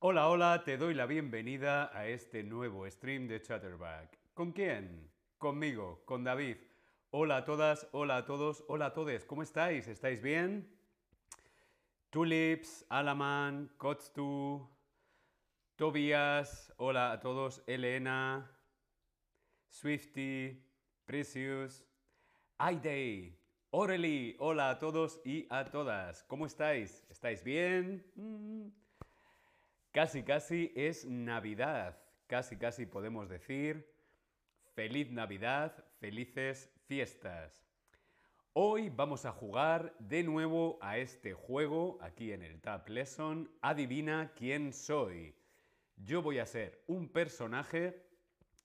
Hola, hola, te doy la bienvenida a este nuevo stream de Chatterback. ¿Con quién? Conmigo, con David. Hola a todas, hola a todos, hola a todos. ¿Cómo estáis? ¿Estáis bien? Tulips, Alaman, Kotstu, Tobias, hola a todos, Elena, Swifty, Precious, Aidey, Orely, hola a todos y a todas. ¿Cómo estáis? ¿Estáis bien? Mm. Casi, casi es Navidad. Casi, casi podemos decir feliz Navidad, felices fiestas. Hoy vamos a jugar de nuevo a este juego aquí en el Tab Lesson. Adivina quién soy. Yo voy a ser un personaje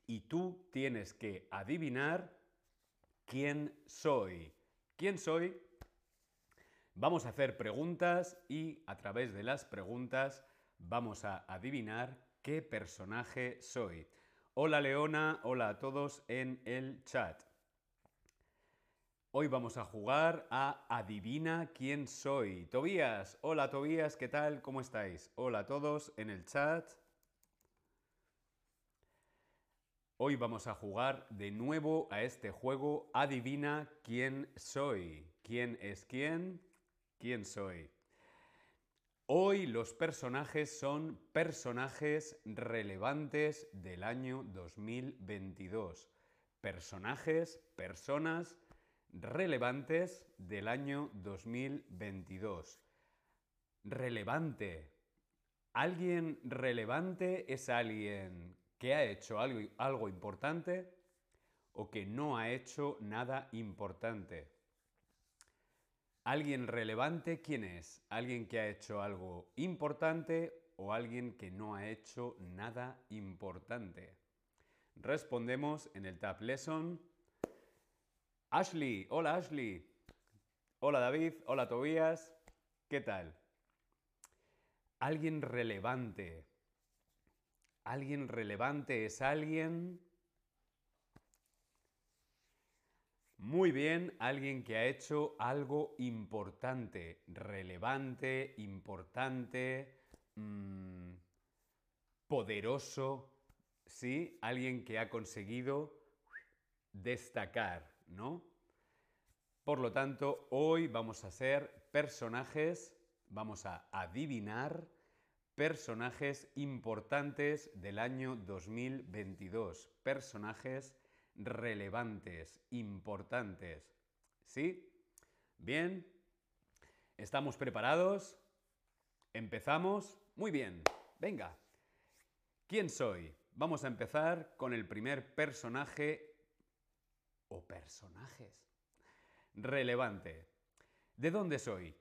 y tú tienes que adivinar quién soy. ¿Quién soy? Vamos a hacer preguntas y a través de las preguntas vamos a adivinar qué personaje soy. Hola Leona, hola a todos en el chat. Hoy vamos a jugar a Adivina quién soy. Tobías, hola Tobías, ¿qué tal? ¿Cómo estáis? Hola a todos en el chat. Hoy vamos a jugar de nuevo a este juego Adivina quién soy. ¿Quién es quién? ¿Quién soy? Hoy los personajes son personajes relevantes del año 2022. Personajes, personas relevantes del año 2022. Relevante. Alguien relevante es alguien que ha hecho algo, algo importante o que no ha hecho nada importante. ¿Alguien relevante quién es? ¿Alguien que ha hecho algo importante o alguien que no ha hecho nada importante? Respondemos en el Tab Lesson. Ashley, hola Ashley. Hola David, hola Tobías. ¿Qué tal? Alguien relevante. Alguien relevante es alguien Muy bien, alguien que ha hecho algo importante, relevante, importante, mm, poderoso, ¿sí? Alguien que ha conseguido destacar, ¿no? Por lo tanto, hoy vamos a ser personajes, vamos a adivinar personajes importantes del año 2022, personajes relevantes, importantes. ¿Sí? Bien. ¿Estamos preparados? ¿Empezamos? Muy bien. Venga. ¿Quién soy? Vamos a empezar con el primer personaje o personajes. Relevante. ¿De dónde soy?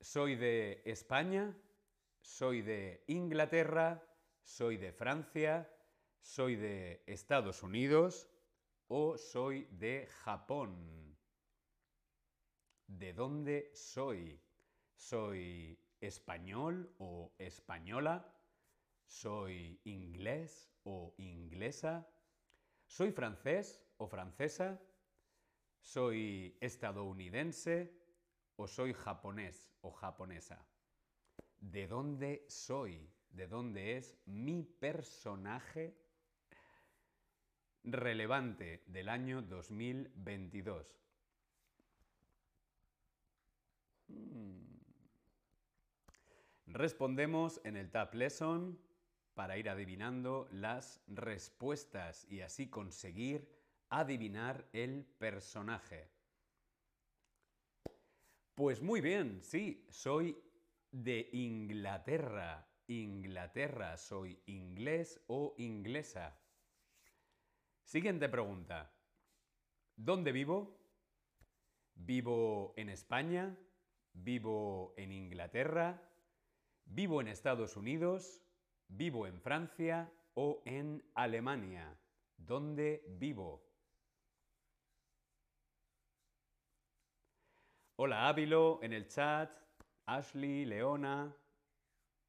¿Soy de España? ¿Soy de Inglaterra? ¿Soy de Francia? ¿Soy de Estados Unidos? O soy de Japón? ¿De dónde soy? ¿Soy español o española? ¿Soy inglés o inglesa? ¿Soy francés o francesa? ¿Soy estadounidense o soy japonés o japonesa? ¿De dónde soy? ¿De dónde es mi personaje relevante del año 2022. Hmm. Respondemos en el Tab Lesson para ir adivinando las respuestas y así conseguir adivinar el personaje. Pues muy bien, sí, soy de Inglaterra. Inglaterra, soy inglés o inglesa. Siguiente pregunta. ¿Dónde vivo? ¿Vivo en España? ¿Vivo en Inglaterra? ¿Vivo en Estados Unidos? ¿Vivo en Francia o en Alemania? ¿Dónde vivo? Hola Ávilo en el chat, Ashley, Leona,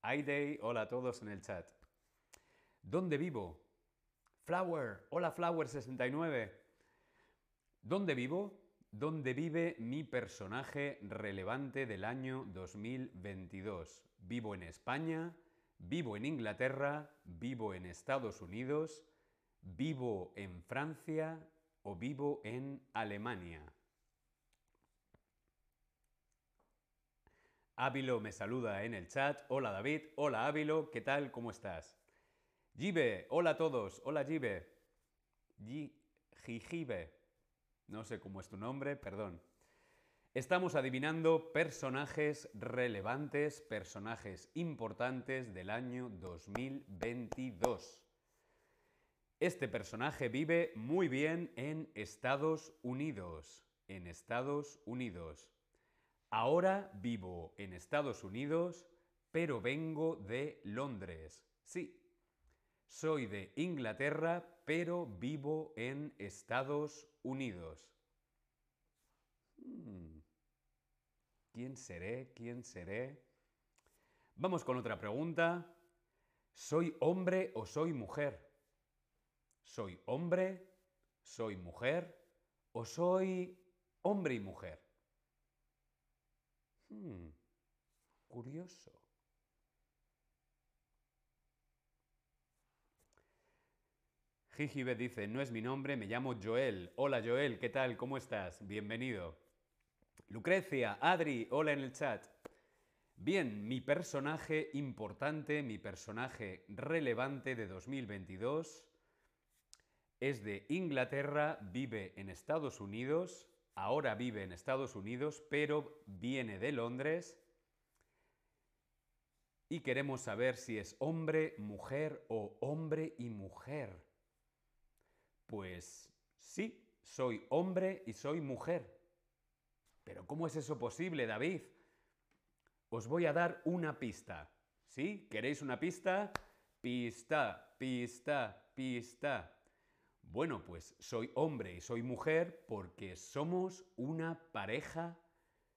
Aidey, hola a todos en el chat. ¿Dónde vivo? Flower, hola Flower69. ¿Dónde vivo? ¿Dónde vive mi personaje relevante del año 2022? ¿Vivo en España? Vivo en Inglaterra, vivo en Estados Unidos, vivo en Francia o vivo en Alemania. Ávilo me saluda en el chat. Hola David, hola Ávilo, ¿qué tal? ¿Cómo estás? Jibe, hola a todos, hola Jibe. Jijibe, no sé cómo es tu nombre, perdón. Estamos adivinando personajes relevantes, personajes importantes del año 2022. Este personaje vive muy bien en Estados Unidos. En Estados Unidos. Ahora vivo en Estados Unidos, pero vengo de Londres. Sí, soy de Inglaterra, pero vivo en Estados Unidos. Hmm. ¿Quién seré? ¿Quién seré? Vamos con otra pregunta. ¿Soy hombre o soy mujer? ¿Soy hombre? ¿Soy mujer? ¿O soy hombre y mujer? Hmm, curioso. Jijibe dice, no es mi nombre, me llamo Joel. Hola Joel, ¿qué tal? ¿Cómo estás? Bienvenido. Lucrecia, Adri, hola en el chat. Bien, mi personaje importante, mi personaje relevante de 2022 es de Inglaterra, vive en Estados Unidos, ahora vive en Estados Unidos, pero viene de Londres. Y queremos saber si es hombre, mujer o hombre y mujer. Pues sí, soy hombre y soy mujer. Pero ¿cómo es eso posible, David? Os voy a dar una pista. ¿Sí? ¿Queréis una pista? Pista, pista, pista. Bueno, pues soy hombre y soy mujer porque somos una pareja,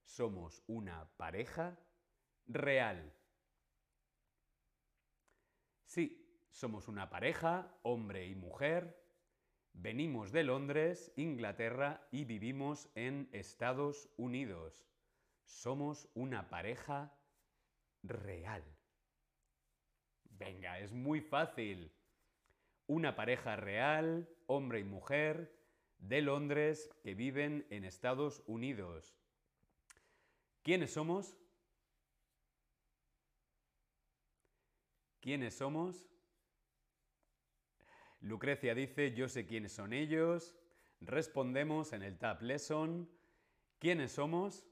somos una pareja real. Sí, somos una pareja, hombre y mujer. Venimos de Londres, Inglaterra y vivimos en Estados Unidos. Somos una pareja real. Venga, es muy fácil una pareja real, hombre y mujer, de Londres que viven en Estados Unidos. ¿Quiénes somos? ¿Quiénes somos? Lucrecia dice, yo sé quiénes son ellos. Respondemos en el Tab Lesson. ¿Quiénes somos?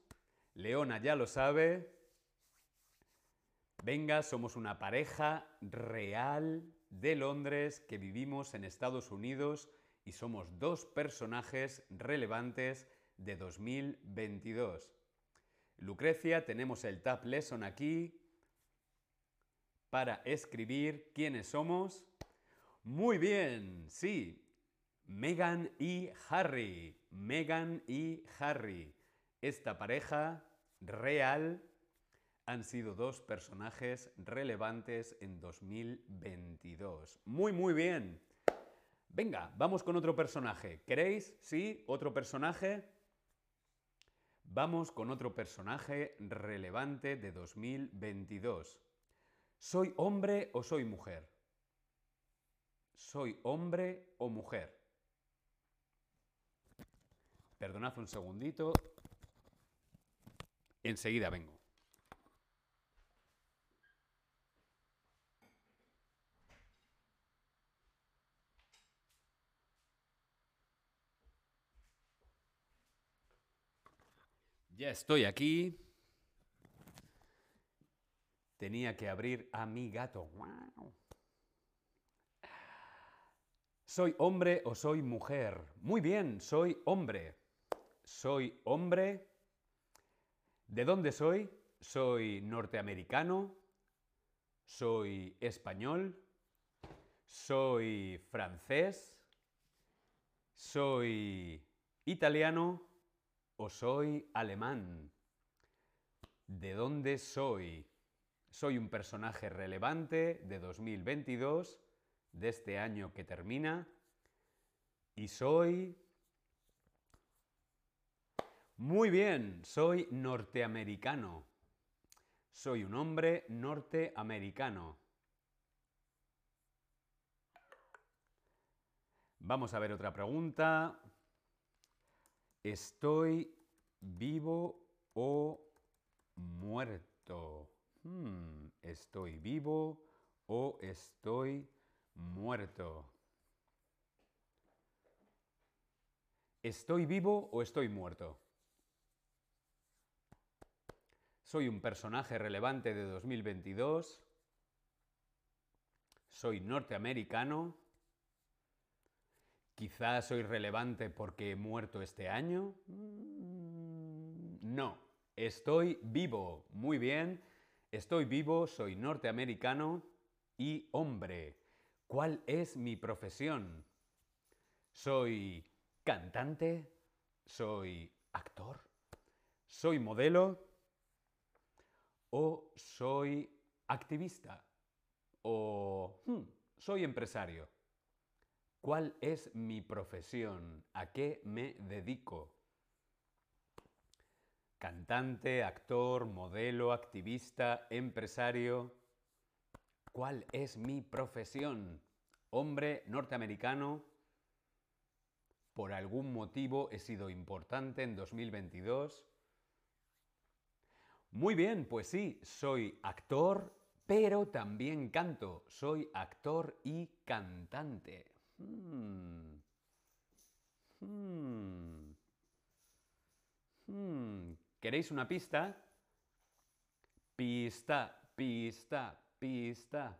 Leona ya lo sabe. Venga, somos una pareja real de Londres que vivimos en Estados Unidos y somos dos personajes relevantes de 2022. Lucrecia, tenemos el Tab Lesson aquí para escribir quiénes somos. Muy bien, sí. Megan y Harry. Megan y Harry. Esta pareja real han sido dos personajes relevantes en 2022. Muy, muy bien. Venga, vamos con otro personaje. ¿Queréis? ¿Sí? ¿Otro personaje? Vamos con otro personaje relevante de 2022. ¿Soy hombre o soy mujer? ¿Soy hombre o mujer? Perdonad un segundito. Enseguida vengo. Ya estoy aquí. Tenía que abrir a mi gato. ¿Soy hombre o soy mujer? Muy bien, soy hombre. Soy hombre. ¿De dónde soy? Soy norteamericano. Soy español. Soy francés. Soy italiano o soy alemán? ¿De dónde soy? Soy un personaje relevante de 2022, de este año que termina y soy... Muy bien, soy norteamericano. Soy un hombre norteamericano. Vamos a ver otra pregunta. ¿Estoy vivo o muerto? Hmm, ¿Estoy vivo o estoy muerto? ¿Estoy vivo o estoy muerto? Soy un personaje relevante de 2022. Soy norteamericano. Quizás soy relevante porque he muerto este año. Mm, no, estoy vivo. Muy bien. Estoy vivo, soy norteamericano y hombre. ¿Cuál es mi profesión? Soy cantante, soy actor, soy modelo o soy activista o hmm, soy empresario. ¿Cuál es mi profesión? ¿A qué me dedico? Cantante, actor, modelo, activista, empresario. ¿Cuál es mi profesión? Hombre norteamericano. Por algún motivo he sido importante en 2022. Muy bien, pues sí, soy actor, pero también canto. Soy actor y cantante. Hmm. Hmm. Hmm. ¿Queréis una pista? Pista, pista, pista.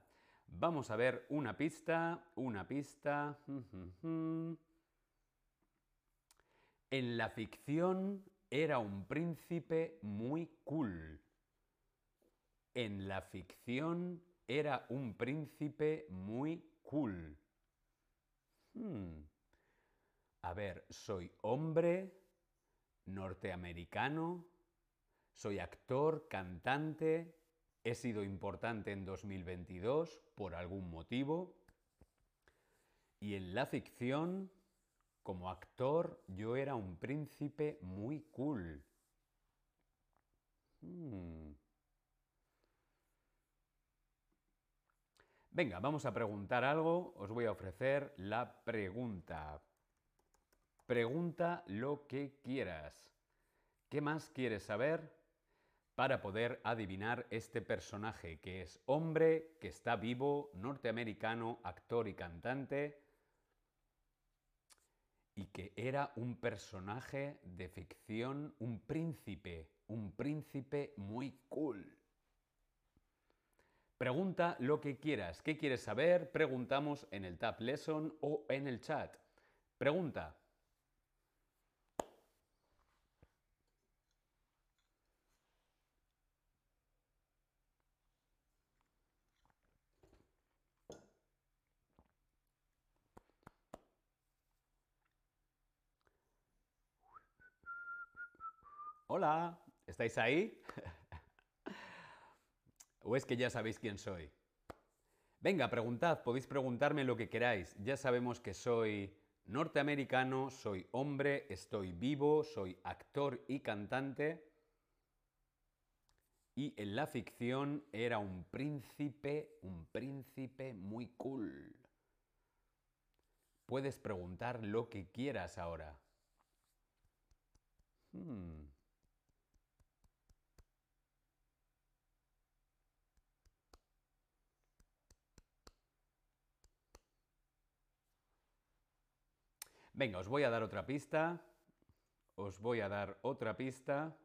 Vamos a ver una pista, una pista. En la ficción era un príncipe muy cool. En la ficción era un príncipe muy cool. Hmm. A ver, soy hombre, norteamericano, soy actor, cantante, he sido importante en 2022 por algún motivo. Y en la ficción, como actor, yo era un príncipe muy cool. Hmm. Venga, vamos a preguntar algo. Os voy a ofrecer la pregunta. Pregunta lo que quieras. ¿Qué más quieres saber para poder adivinar este personaje que es hombre, que está vivo, norteamericano, actor y cantante? Y que era un personaje de ficción, un príncipe, un príncipe muy cool. Pregunta lo que quieras. ¿Qué quieres saber? Preguntamos en el Tab Lesson o en el chat. Pregunta. Hola, ¿estáis ahí? ¿O es que ya sabéis quién soy? Venga, preguntad, podéis preguntarme lo que queráis. Ya sabemos que soy norteamericano, soy hombre, estoy vivo, soy actor y cantante. Y en la ficción era un príncipe, un príncipe muy cool. Puedes preguntar lo que quieras ahora. Hmm. Venga, os voy a dar otra pista. Os voy a dar otra pista.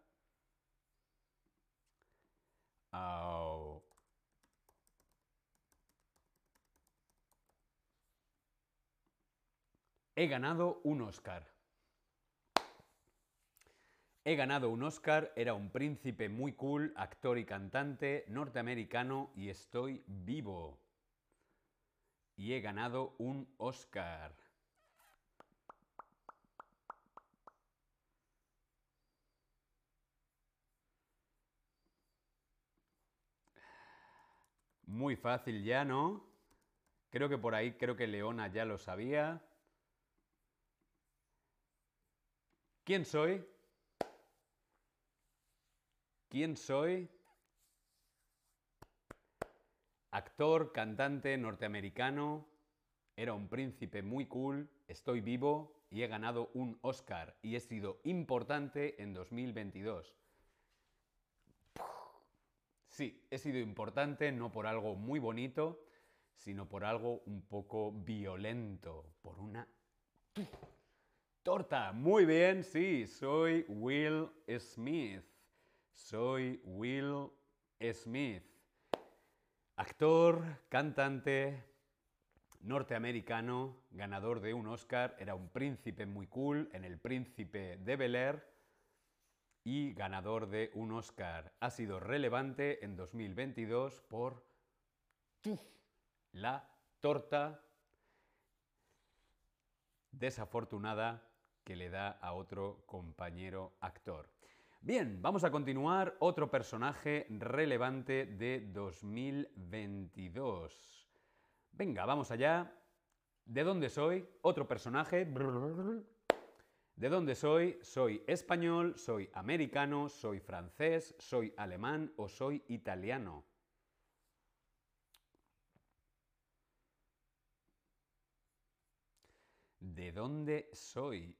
He ganado un Oscar. He ganado un Oscar, era un príncipe muy cool, actor y cantante norteamericano y estoy vivo. Y he ganado un Oscar. Muy fácil ya, ¿no? Creo que por ahí, creo que Leona ya lo sabía. ¿Quién soy? ¿Quién soy? Actor, cantante norteamericano. Era un príncipe muy cool. estoy vivo y he ganado un Oscar y he sido importante en 2022. Sí, he sido importante no por algo muy bonito, sino por algo un poco violento, por una torta. Muy bien, sí, soy Will Smith. Soy Will Smith. Actor, cantante, norteamericano, ganador de un Oscar, era un príncipe muy cool en El Príncipe de Bel Air y ganador de un Oscar. Ha sido relevante en 2022 por la torta desafortunada que le da a otro compañero actor. Bien, vamos a continuar. Otro personaje relevante de 2022. Venga, vamos allá. ¿De dónde soy? Otro personaje. ¿De dónde soy? Soy español, soy americano, soy francés, soy alemán o soy italiano. ¿De dónde soy?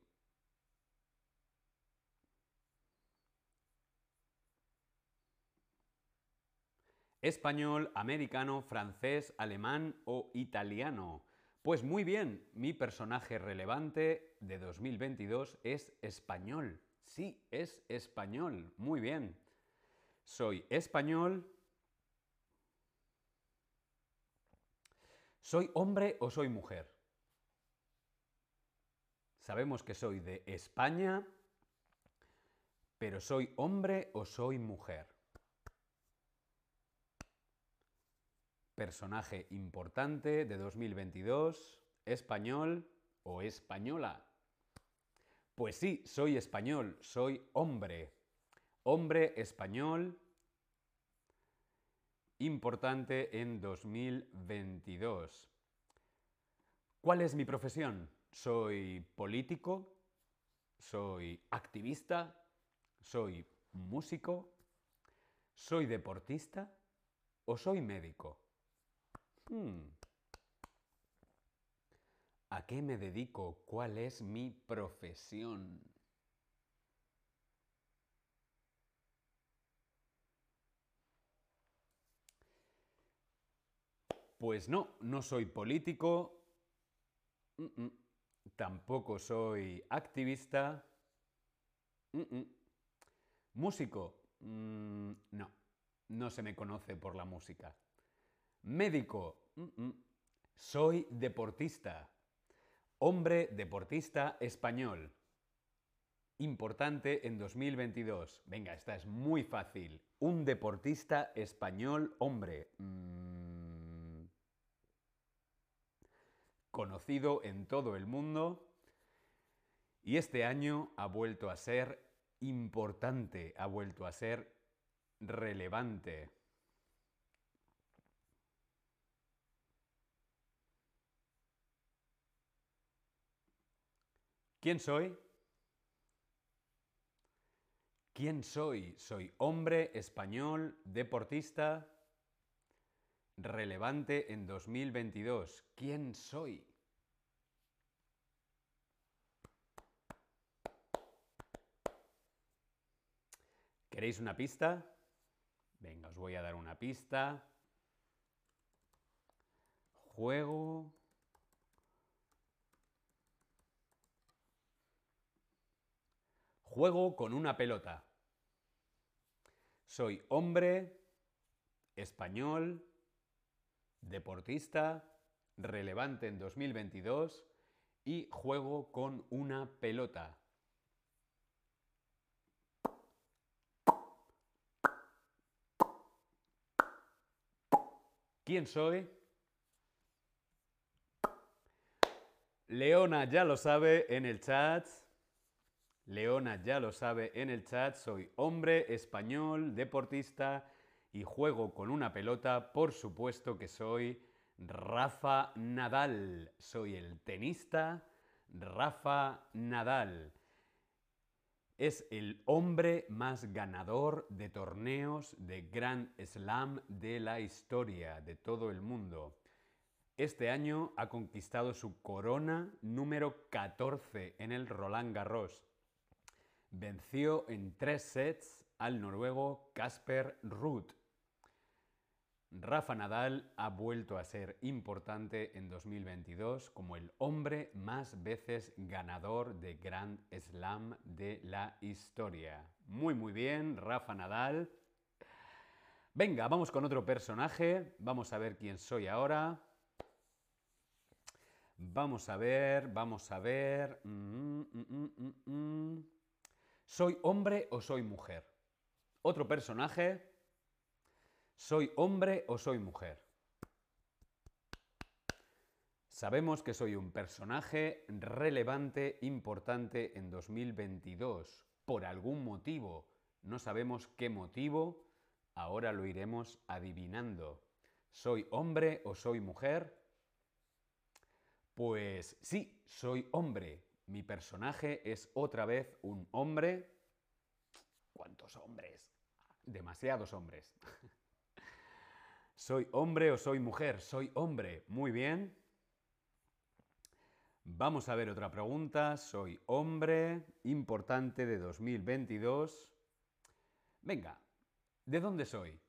Español, americano, francés, alemán o italiano. Pues muy bien, mi personaje relevante de 2022 es español. Sí, es español. Muy bien. Soy español. ¿Soy hombre o soy mujer? Sabemos que soy de España, pero ¿soy hombre o soy mujer? Personaje importante de 2022, español o española. Pues sí, soy español, soy hombre. Hombre español importante en 2022. ¿Cuál es mi profesión? Soy político, soy activista, soy músico, soy deportista o soy médico. Hmm. ¿A qué me dedico? ¿Cuál es mi profesión? Pues no, no soy político. Tampoco soy activista. Músico. Mm, no, no se me conoce por la música. Médico. Soy deportista. Hombre deportista español. Importante en 2022. Venga, esta es muy fácil. Un deportista español hombre. Mm, conocido en todo el mundo y este año ha vuelto a ser importante, ha vuelto a ser relevante. ¿Quién soy? ¿Quién soy? Soy hombre español, deportista, relevante en 2022. ¿Quién soy? ¿Queréis una pista? Venga, os voy a dar una pista. Juego. Juego con una pelota. Soy hombre, español, deportista, relevante en 2022 y juego con una pelota. ¿Quién soy? Leona ya lo sabe en el chat. Leona ya lo sabe en el chat. Soy hombre, español, deportista y juego con una pelota, por supuesto que soy Rafa Nadal. Soy el tenista Rafa Nadal. Es el hombre más ganador de torneos de Grand Slam de la historia, de todo el mundo. Este año ha conquistado su corona número 14 en el Roland Garros. Venció en tres sets al noruego Casper Ruud. Rafa Nadal ha vuelto a ser importante en 2022 como el hombre más veces ganador de Grand Slam de la historia. Muy muy bien, Rafa Nadal. Venga, vamos con otro personaje. Vamos a ver quién soy ahora. Vamos a ver, vamos a ver. Mm, mm, mm, ¿Soy hombre o soy mujer? Otro personaje. ¿Soy hombre o soy mujer? Sabemos que soy un personaje relevante, importante en 2022. Por algún motivo. No sabemos qué motivo. Ahora lo iremos adivinando. ¿Soy hombre o soy mujer? Pues sí, soy hombre. Mi personaje es otra vez un hombre. ¿Cuántos hombres? Demasiados hombres. ¿Soy hombre o soy mujer? Soy hombre. Muy bien. Vamos a ver otra pregunta. Soy hombre, importante de 2022. Venga, ¿de dónde soy?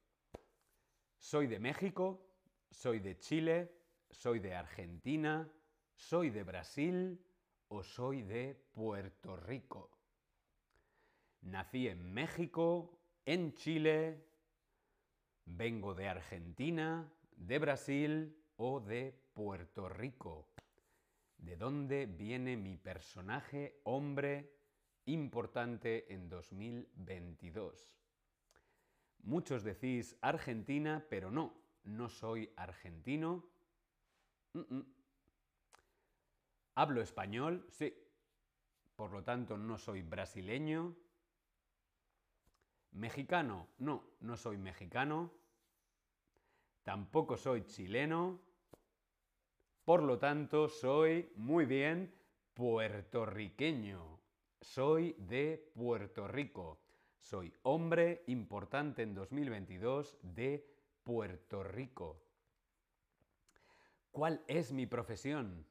¿Soy de México? ¿Soy de Chile? ¿Soy de Argentina? ¿Soy de Brasil o soy de Puerto Rico? Nací en México, en Chile, vengo de Argentina, de Brasil o de Puerto Rico. ¿De dónde viene mi personaje hombre importante en 2022? Muchos decís Argentina, pero no, no soy argentino. ¿Hablo español? Sí. Por lo tanto, no soy brasileño. ¿Mexicano? No, no soy mexicano. Tampoco soy chileno. Por lo tanto, soy, muy bien, puertorriqueño. Soy de Puerto Rico. Soy hombre importante en 2022 de Puerto Rico. ¿Cuál es mi profesión?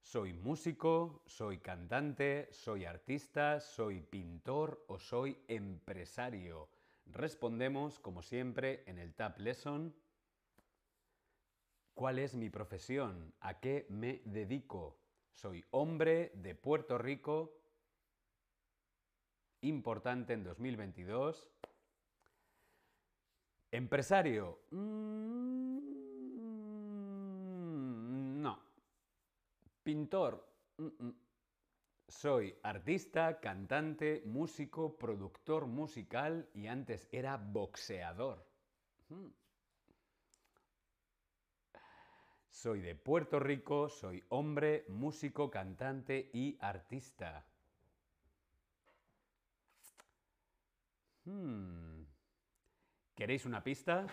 ¿Soy músico? ¿Soy cantante? ¿Soy artista? ¿Soy pintor? ¿O soy empresario? Respondemos, como siempre, en el Tab Lesson. ¿Cuál es mi profesión? ¿A qué me dedico? Soy hombre de Puerto Rico, importante en 2022. Empresario. Mm, no. Pintor. Soy artista, cantante, músico, productor musical y antes era boxeador. Soy de Puerto Rico, soy hombre, músico, cantante y artista. Hmm. ¿Queréis una pista?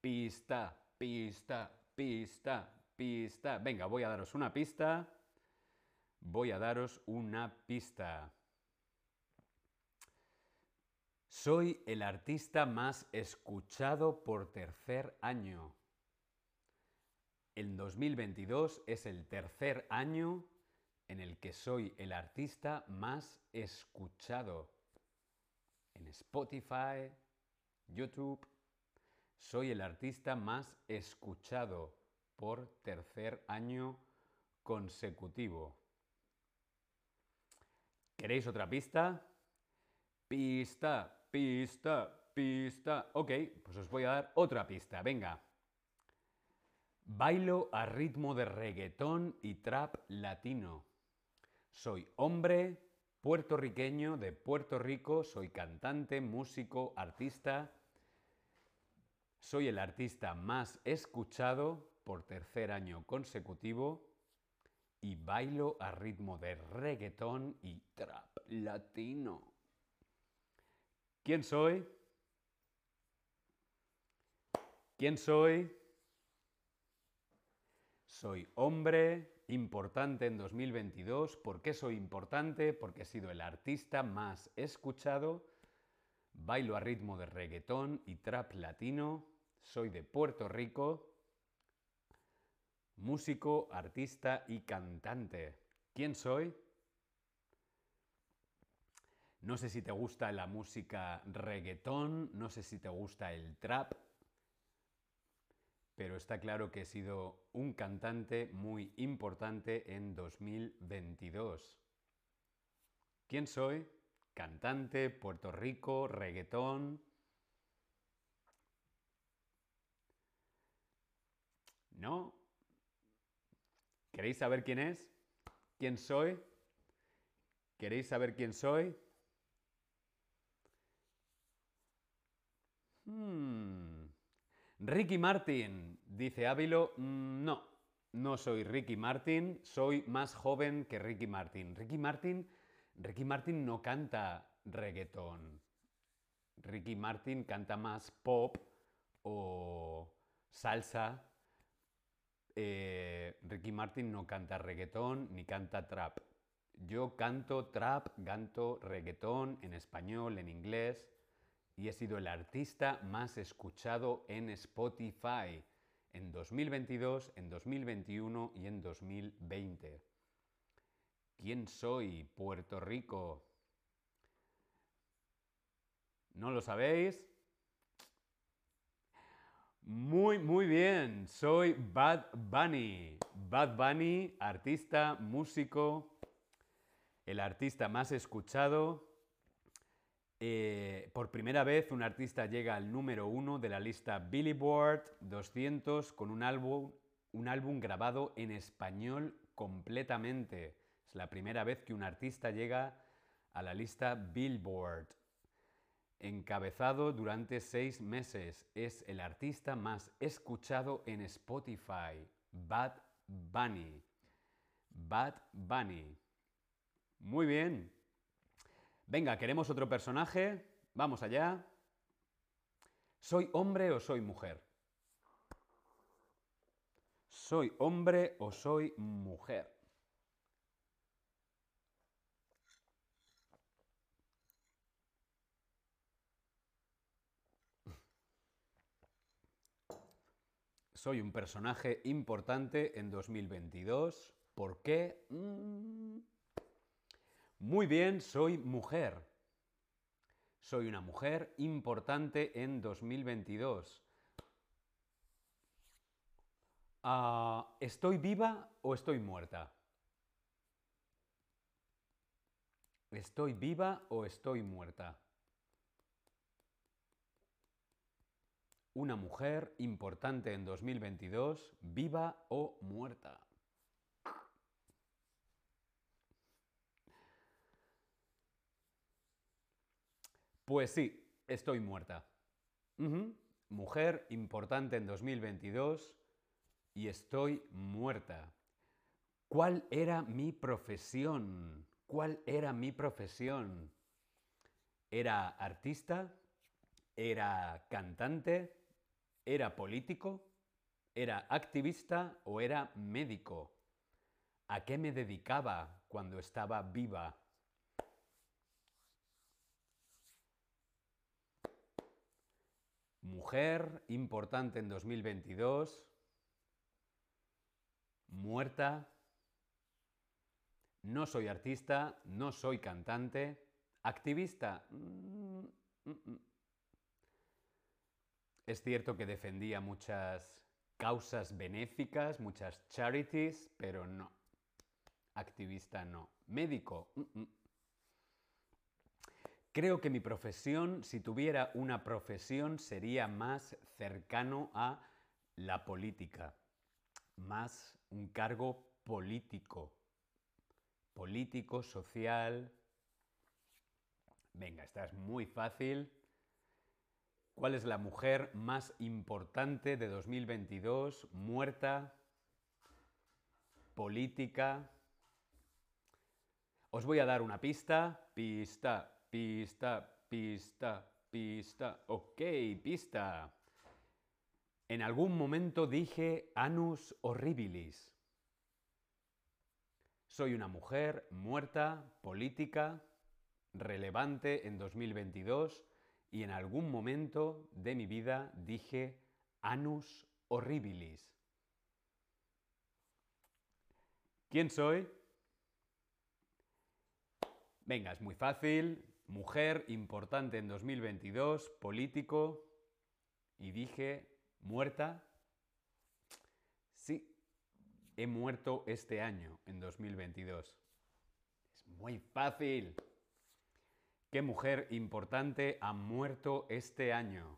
Pista, pista, pista, pista. Venga, voy a daros una pista. Voy a daros una pista. Soy el artista más escuchado por tercer año. El 2022 es el tercer año en el que soy el artista más escuchado. En Spotify, YouTube, soy el artista más escuchado por tercer año consecutivo. ¿Queréis otra pista? Pista, pista, pista. Ok, pues os voy a dar otra pista. Venga. Bailo a ritmo de reggaetón y trap latino. Soy hombre puertorriqueño de Puerto Rico, soy cantante, músico, artista. Soy el artista más escuchado por tercer año consecutivo y bailo a ritmo de reggaetón y trap latino. ¿Quién soy? ¿Quién soy? Soy hombre importante en 2022. ¿Por qué soy importante? Porque he sido el artista más escuchado. Bailo a ritmo de reggaetón y trap latino. Soy de Puerto Rico. Músico, artista y cantante. ¿Quién soy? No sé si te gusta la música reggaetón, no sé si te gusta el trap, pero está claro que he sido un cantante muy importante en 2022. ¿Quién soy? Cantante, Puerto Rico, reggaetón. ¿No? ¿Queréis saber quién es? ¿Quién soy? ¿Queréis saber quién soy? Hmm. Ricky Martin, dice Ávilo. Mm, no, no soy Ricky Martin, soy más joven que Ricky Martin. Ricky Martin, Ricky Martin no canta reggaetón. Ricky Martin canta más pop o salsa. Eh, Ricky Martin no canta reggaetón ni canta trap. Yo canto trap, canto reggaetón en español, en inglés y he sido el artista más escuchado en Spotify en 2022, en 2021 y en 2020. ¿Quién soy? Puerto Rico. ¿No lo sabéis? Muy, muy bien. Soy Bad Bunny. Bad Bunny, artista, músico, el artista más escuchado eh, por primera vez un artista llega al número uno de la lista Billboard 200 con un álbum, un álbum grabado en español completamente. Es la primera vez que un artista llega a la lista Billboard. Encabezado durante seis meses, es el artista más escuchado en Spotify, Bad Bunny. Bad Bunny. Muy bien, Venga, ¿queremos otro personaje? Vamos allá. ¿Soy hombre o soy mujer? ¿Soy hombre o soy mujer? Soy un personaje importante en 2022. ¿Por qué? Mm, muy bien, soy mujer. Soy una mujer importante en 2022. Ah, ¿Estoy viva o estoy muerta? ¿Estoy viva o estoy muerta? Una mujer importante en 2022, viva o muerta. Pues sí, estoy muerta. Mujer importante en 2022 y estoy muerta. ¿Cuál era mi profesión? ¿Cuál era mi profesión? ¿Era artista? ¿Era cantante? ¿Era político? ¿Era activista o era médico? ¿A qué me dedicaba cuando estaba viva? Mujer importante en 2022. Muerta. No soy artista, no soy cantante. Activista. Mm, mm, mm. Es cierto que defendía muchas causas benéficas, muchas charities, pero no. Activista no. Médico. Creo que mi profesión, si tuviera una profesión, sería más cercano a la política, más un cargo político, político, social. Venga, esta es muy fácil. ¿Cuál es la mujer más importante de 2022? Muerta, política. Os voy a dar una pista. Pista. Pista, pista, pista. Ok, pista. En algún momento dije anus horribilis. Soy una mujer muerta, política, relevante en 2022 y en algún momento de mi vida dije anus horribilis. ¿Quién soy? Venga, es muy fácil. Mujer importante en 2022, político. Y dije, muerta. Sí, he muerto este año, en 2022. Es muy fácil. ¿Qué mujer importante ha muerto este año?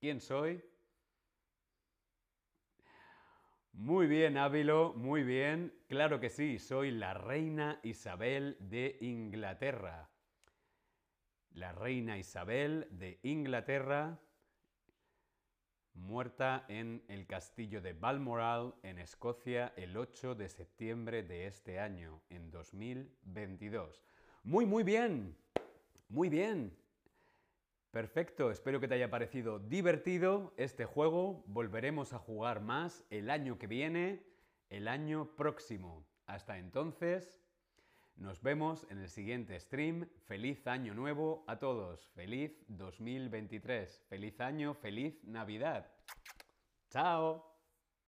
¿Quién soy? Muy bien, Ávilo, muy bien. Claro que sí, soy la reina Isabel de Inglaterra. La reina Isabel de Inglaterra, muerta en el castillo de Balmoral, en Escocia, el 8 de septiembre de este año, en 2022. Muy, muy bien. Muy bien. Perfecto, espero que te haya parecido divertido este juego. Volveremos a jugar más el año que viene, el año próximo. Hasta entonces, nos vemos en el siguiente stream. Feliz año nuevo a todos. Feliz 2023. Feliz año, feliz Navidad. Chao.